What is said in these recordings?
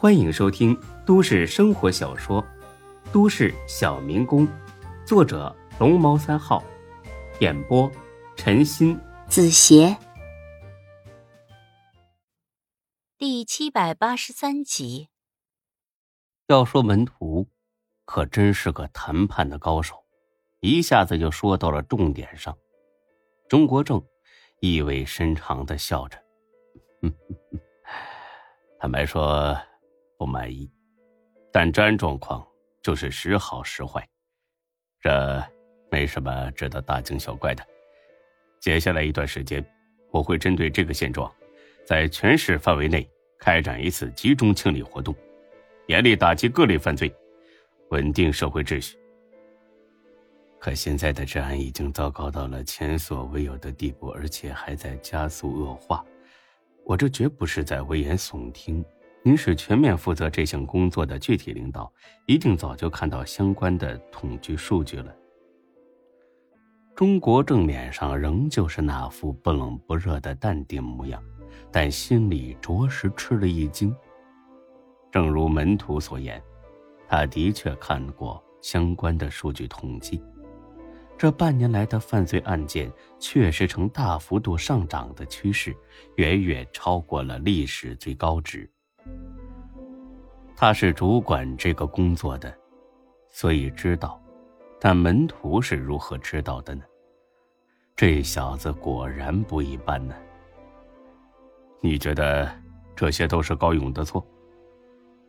欢迎收听都市生活小说《都市小民工》，作者龙猫三号，演播陈鑫、子邪，第七百八十三集。要说门徒，可真是个谈判的高手，一下子就说到了重点上。钟国正意味深长的笑着，坦白说。不满意，但治安状况就是时好时坏，这没什么值得大惊小怪的。接下来一段时间，我会针对这个现状，在全市范围内开展一次集中清理活动，严厉打击各类犯罪，稳定社会秩序。可现在的治安已经糟糕到了前所未有的地步，而且还在加速恶化。我这绝不是在危言耸听。您是全面负责这项工作的具体领导，一定早就看到相关的统计数据了。钟国正脸上仍旧是那副不冷不热的淡定模样，但心里着实吃了一惊。正如门徒所言，他的确看过相关的数据统计，这半年来的犯罪案件确实呈大幅度上涨的趋势，远远超过了历史最高值。他是主管这个工作的，所以知道。但门徒是如何知道的呢？这小子果然不一般呢。你觉得这些都是高勇的错？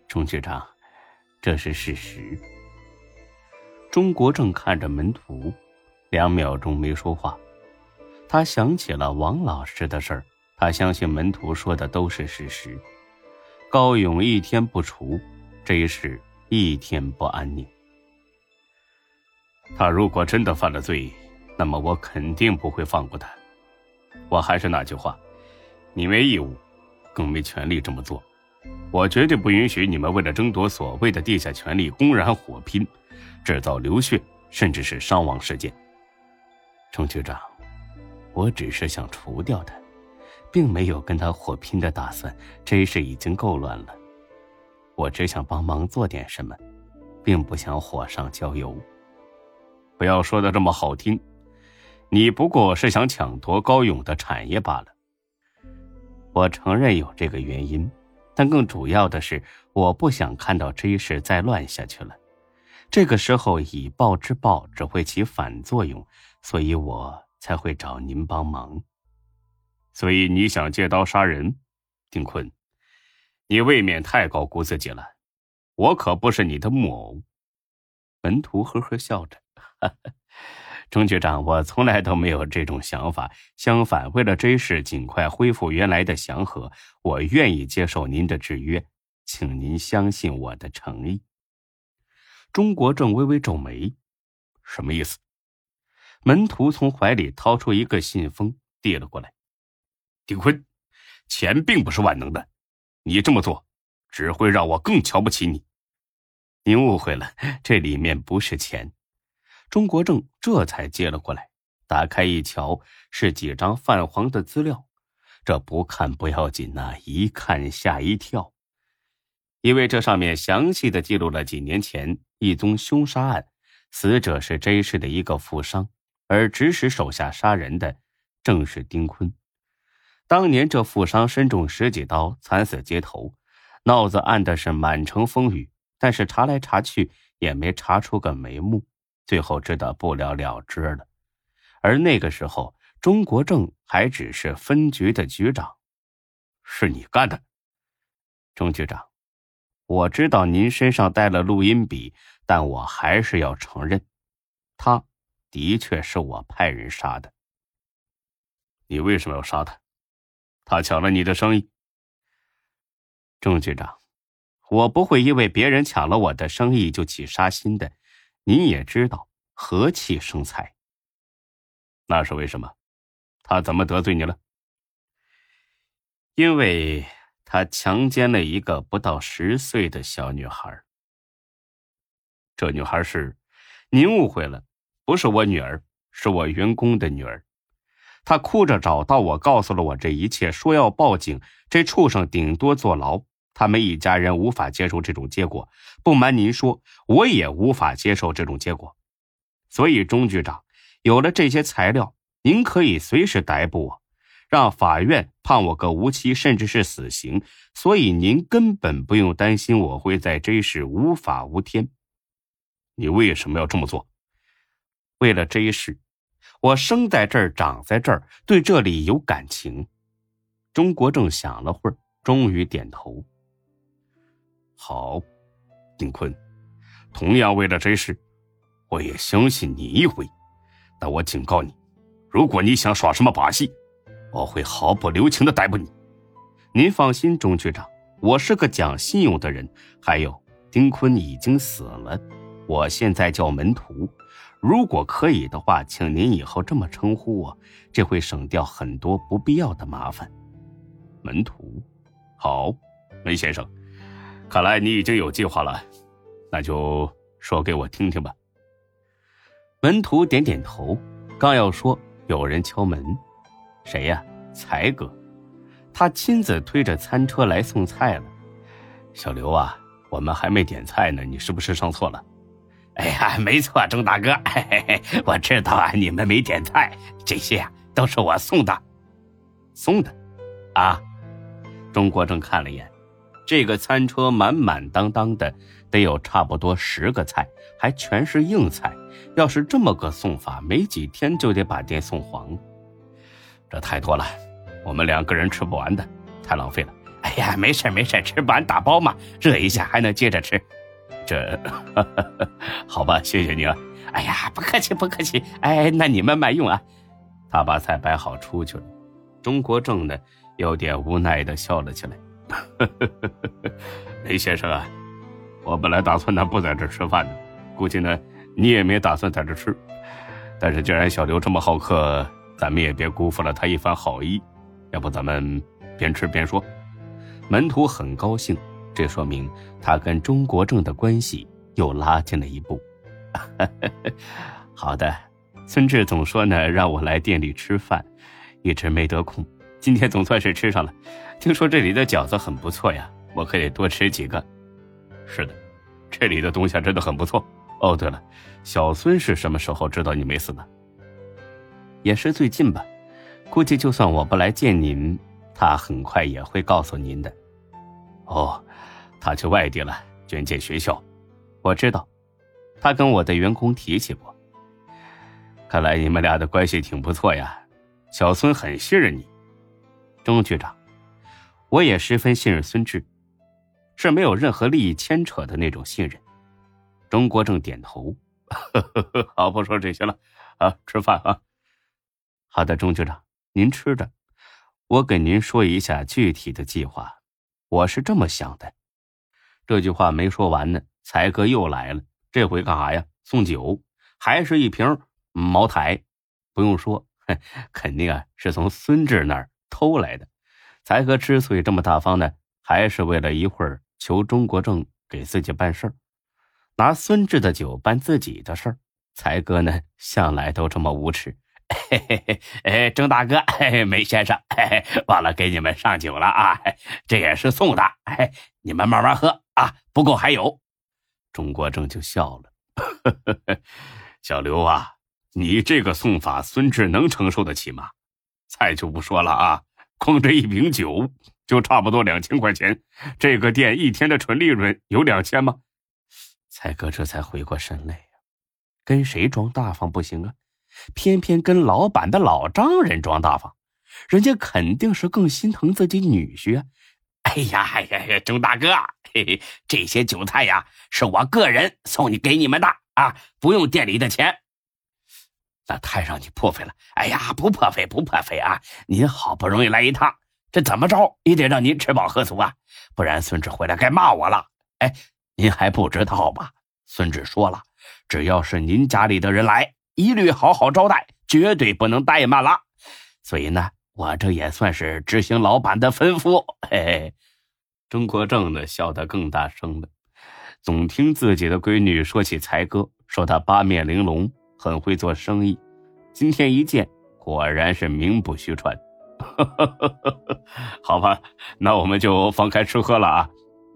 钟局长，这是事实。钟国正看着门徒，两秒钟没说话。他想起了王老师的事儿，他相信门徒说的都是事实。高勇一天不除，这一世一天不安宁。他如果真的犯了罪，那么我肯定不会放过他。我还是那句话，你没义务，更没权利这么做。我绝对不允许你们为了争夺所谓的地下权力，公然火拼，制造流血，甚至是伤亡事件。程局长，我只是想除掉他。并没有跟他火拼的打算，这事已经够乱了。我只想帮忙做点什么，并不想火上浇油。不要说的这么好听，你不过是想抢夺高勇的产业罢了。我承认有这个原因，但更主要的是，我不想看到这一事再乱下去了。这个时候以暴制暴只会起反作用，所以我才会找您帮忙。所以你想借刀杀人，丁坤，你未免太高估自己了。我可不是你的木偶。门徒呵呵笑着，哈 哈钟局长，我从来都没有这种想法。相反，为了这事尽快恢复原来的祥和，我愿意接受您的制约，请您相信我的诚意。钟国正微微皱眉，什么意思？门徒从怀里掏出一个信封，递了过来。丁坤，钱并不是万能的，你这么做只会让我更瞧不起你。您误会了，这里面不是钱。钟国正这才接了过来，打开一瞧，是几张泛黄的资料。这不看不要紧呐，一看吓一跳，因为这上面详细的记录了几年前一宗凶杀案，死者是 J 市的一个富商，而指使手下杀人的正是丁坤。当年这富商身中十几刀，惨死街头，闹子案的是满城风雨，但是查来查去也没查出个眉目，最后知道不了了之了。而那个时候，钟国正还只是分局的局长，是你干的，钟局长。我知道您身上带了录音笔，但我还是要承认，他的确是我派人杀的。你为什么要杀他？他抢了你的生意，郑局长，我不会因为别人抢了我的生意就起杀心的。您也知道，和气生财。那是为什么？他怎么得罪你了？因为他强奸了一个不到十岁的小女孩。这女孩是……您误会了，不是我女儿，是我员工的女儿。他哭着找到我，告诉了我这一切，说要报警。这畜生顶多坐牢，他们一家人无法接受这种结果。不瞒您说，我也无法接受这种结果。所以，钟局长，有了这些材料，您可以随时逮捕我，让法院判我个无期，甚至是死刑。所以，您根本不用担心我会在这事无法无天。你为什么要这么做？为了这一事，我生在这儿，长在这儿，对这里有感情。钟国正想了会儿，终于点头。好，丁坤，同样为了这事，我也相信你一回。但我警告你，如果你想耍什么把戏，我会毫不留情的逮捕你。您放心，钟局长，我是个讲信用的人。还有，丁坤已经死了，我现在叫门徒。如果可以的话，请您以后这么称呼我，这会省掉很多不必要的麻烦。门徒，好，门先生。看来你已经有计划了，那就说给我听听吧。门徒点点头，刚要说，有人敲门。谁呀？才哥，他亲自推着餐车来送菜了。小刘啊，我们还没点菜呢，你是不是上错了？哎呀，没错，钟大哥，嘿嘿嘿，我知道啊，你们没点菜，这些啊都是我送的，送的，啊。钟国正看了一眼。这个餐车满满当当的，得有差不多十个菜，还全是硬菜。要是这么个送法，没几天就得把店送黄。这太多了，我们两个人吃不完的，太浪费了。哎呀，没事没事，吃不完打包嘛，热一下还能接着吃。这，好吧，谢谢你啊。哎呀，不客气不客气。哎，那你慢慢用啊。他把菜摆好出去了。钟国正呢，有点无奈的笑了起来。雷 先生啊，我本来打算呢不在这吃饭的，估计呢你也没打算在这吃。但是既然小刘这么好客，咱们也别辜负了他一番好意。要不咱们边吃边说？门徒很高兴，这说明他跟钟国正的关系又拉近了一步。好的，孙志总说呢让我来店里吃饭，一直没得空。今天总算是吃上了，听说这里的饺子很不错呀，我可以多吃几个。是的，这里的东西真的很不错。哦，对了，小孙是什么时候知道你没死的？也是最近吧，估计就算我不来见您，他很快也会告诉您的。哦，他去外地了，捐建学校。我知道，他跟我的员工提起过。看来你们俩的关系挺不错呀，小孙很信任你。钟局长，我也十分信任孙志，是没有任何利益牵扯的那种信任。钟国正点头，好，不说这些了，啊，吃饭啊。好的，钟局长，您吃着。我给您说一下具体的计划。我是这么想的。这句话没说完呢，才哥又来了。这回干啥呀？送酒，还是一瓶茅台。不用说，肯定啊是从孙志那儿。偷来的，才哥之所以这么大方呢，还是为了一会儿求中国正给自己办事儿，拿孙志的酒办自己的事儿。才哥呢，向来都这么无耻。嘿嘿嘿，哎，郑大哥，梅先生，忘了给你们上酒了啊，这也是送的，你们慢慢喝啊，不够还有。钟国正就笑了，小刘啊，你这个送法，孙志能承受得起吗？菜就不说了啊，光这一瓶酒就差不多两千块钱，这个店一天的纯利润有两千吗？蔡哥这才回过神来呀，跟谁装大方不行啊？偏偏跟老板的老丈人装大方，人家肯定是更心疼自己女婿！哎呀哎呀，钟大哥，嘿嘿，这些酒菜呀，是我个人送你给你们的啊，不用店里的钱。那太让你破费了！哎呀，不破费，不破费啊！您好不容易来一趟，这怎么着也得让您吃饱喝足啊，不然孙志回来该骂我了。哎，您还不知道吧？孙志说了，只要是您家里的人来，一律好好招待，绝对不能怠慢了。所以呢，我这也算是执行老板的吩咐。嘿嘿，钟国正呢笑得更大声了，总听自己的闺女说起才哥，说他八面玲珑。很会做生意，今天一见，果然是名不虚传。好吧，那我们就放开吃喝了啊！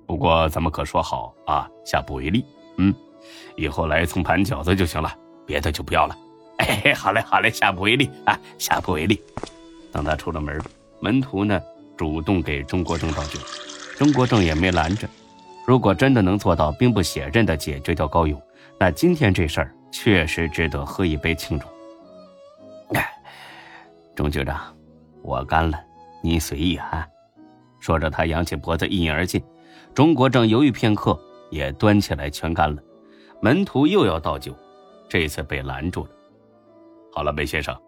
不过咱们可说好啊，下不为例。嗯，以后来蹭盘饺子就行了，别的就不要了。哎，好嘞，好嘞，下不为例啊，下不为例。等他出了门，门徒呢主动给钟国正倒酒，钟国正也没拦着。如果真的能做到兵不血刃的解决掉高勇，那今天这事儿确实值得喝一杯庆祝。哎，钟局长，我干了，你随意啊。说着，他扬起脖子一饮而尽。钟国正犹豫片刻，也端起来全干了。门徒又要倒酒，这次被拦住了。好了，梅先生，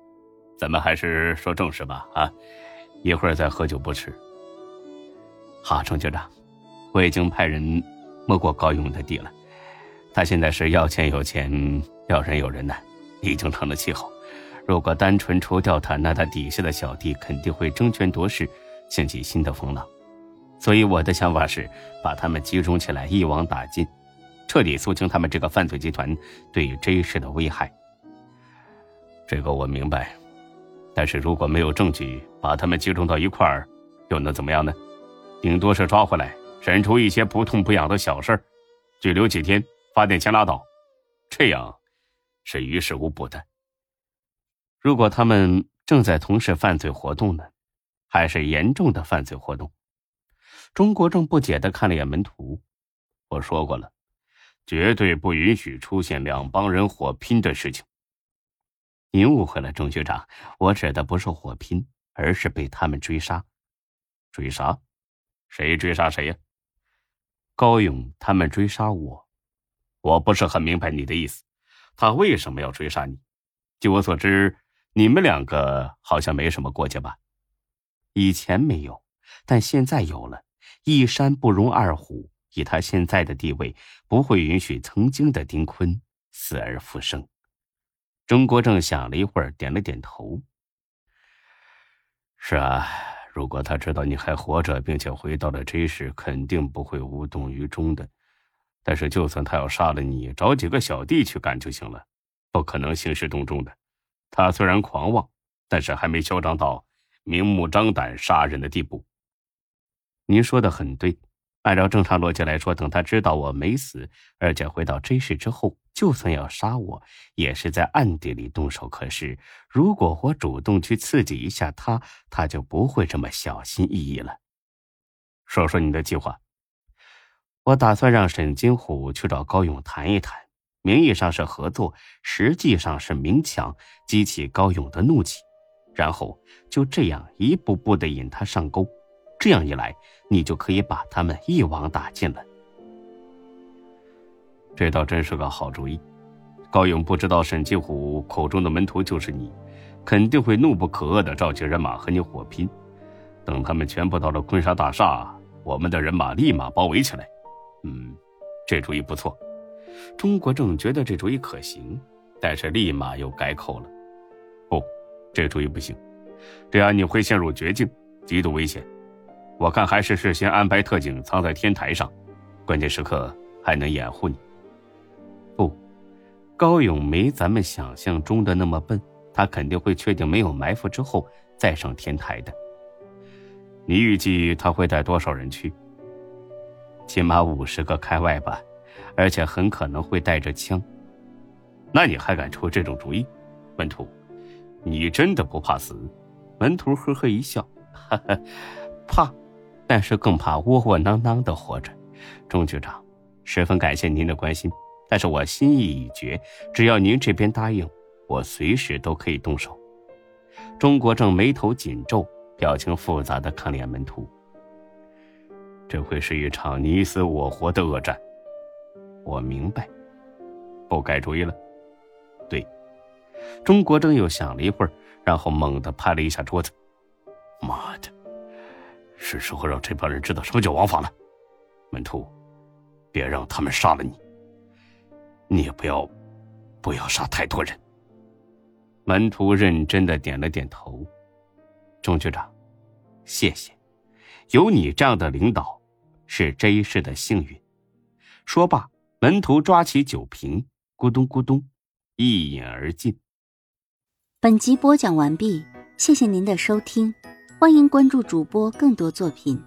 咱们还是说正事吧。啊，一会儿再喝酒不迟。好，钟局长，我已经派人摸过高勇的地了。他现在是要钱有钱，要人有人呢，已经成了气候。如果单纯除掉他，那他底下的小弟肯定会争权夺势，掀起新的风浪。所以我的想法是，把他们集中起来，一网打尽，彻底肃清他们这个犯罪集团对于 J 市的危害。这个我明白，但是如果没有证据，把他们集中到一块儿，又能怎么样呢？顶多是抓回来，审出一些不痛不痒的小事儿拘留几天，发点钱拉倒，这样是于事无补的。如果他们正在从事犯罪活动呢，还是严重的犯罪活动？钟国正不解的看了眼门徒，我说过了，绝对不允许出现两帮人火拼的事情。您误会了，钟局长，我指的不是火拼，而是被他们追杀。追杀？谁追杀谁呀？高勇他们追杀我，我不是很明白你的意思。他为什么要追杀你？据我所知，你们两个好像没什么过节吧？以前没有，但现在有了。一山不容二虎，以他现在的地位，不会允许曾经的丁坤死而复生。钟国正想了一会儿，点了点头。是啊，如果他知道你还活着，并且回到了 J 市，肯定不会无动于衷的。但是，就算他要杀了你，找几个小弟去干就行了，不可能兴师动众的。他虽然狂妄，但是还没嚣张到明目张胆杀人的地步。您说的很对，按照正常逻辑来说，等他知道我没死，而且回到 J 市之后，就算要杀我，也是在暗地里动手。可是，如果我主动去刺激一下他，他就不会这么小心翼翼了。说说你的计划。我打算让沈金虎去找高勇谈一谈，名义上是合作，实际上是明抢，激起高勇的怒气，然后就这样一步步的引他上钩。这样一来，你就可以把他们一网打尽了。这倒真是个好主意。高勇不知道沈继虎口中的门徒就是你，肯定会怒不可遏的召集人马和你火拼。等他们全部到了坤沙大厦，我们的人马立马包围起来。嗯，这主意不错。钟国正觉得这主意可行，但是立马又改口了：“不，这主意不行，这样你会陷入绝境，极度危险。”我看还是事先安排特警藏在天台上，关键时刻还能掩护你。不，高勇没咱们想象中的那么笨，他肯定会确定没有埋伏之后再上天台的。你预计他会带多少人去？起码五十个开外吧，而且很可能会带着枪。那你还敢出这种主意，门徒？你真的不怕死？门徒呵呵一笑，哈哈，怕。但是更怕窝窝囊囊的活着，钟局长，十分感谢您的关心，但是我心意已决，只要您这边答应，我随时都可以动手。钟国正眉头紧皱，表情复杂的看了眼门徒。这会是一场你死我活的恶战，我明白。不改主意了？对。钟国正又想了一会儿，然后猛地拍了一下桌子，妈的！是时候让这帮人知道什么叫王法了，门徒，别让他们杀了你。你也不要，不要杀太多人。门徒认真的点了点头。钟局长，谢谢，有你这样的领导，是这一世的幸运。说罢，门徒抓起酒瓶，咕咚咕咚，一饮而尽。本集播讲完毕，谢谢您的收听。欢迎关注主播更多作品。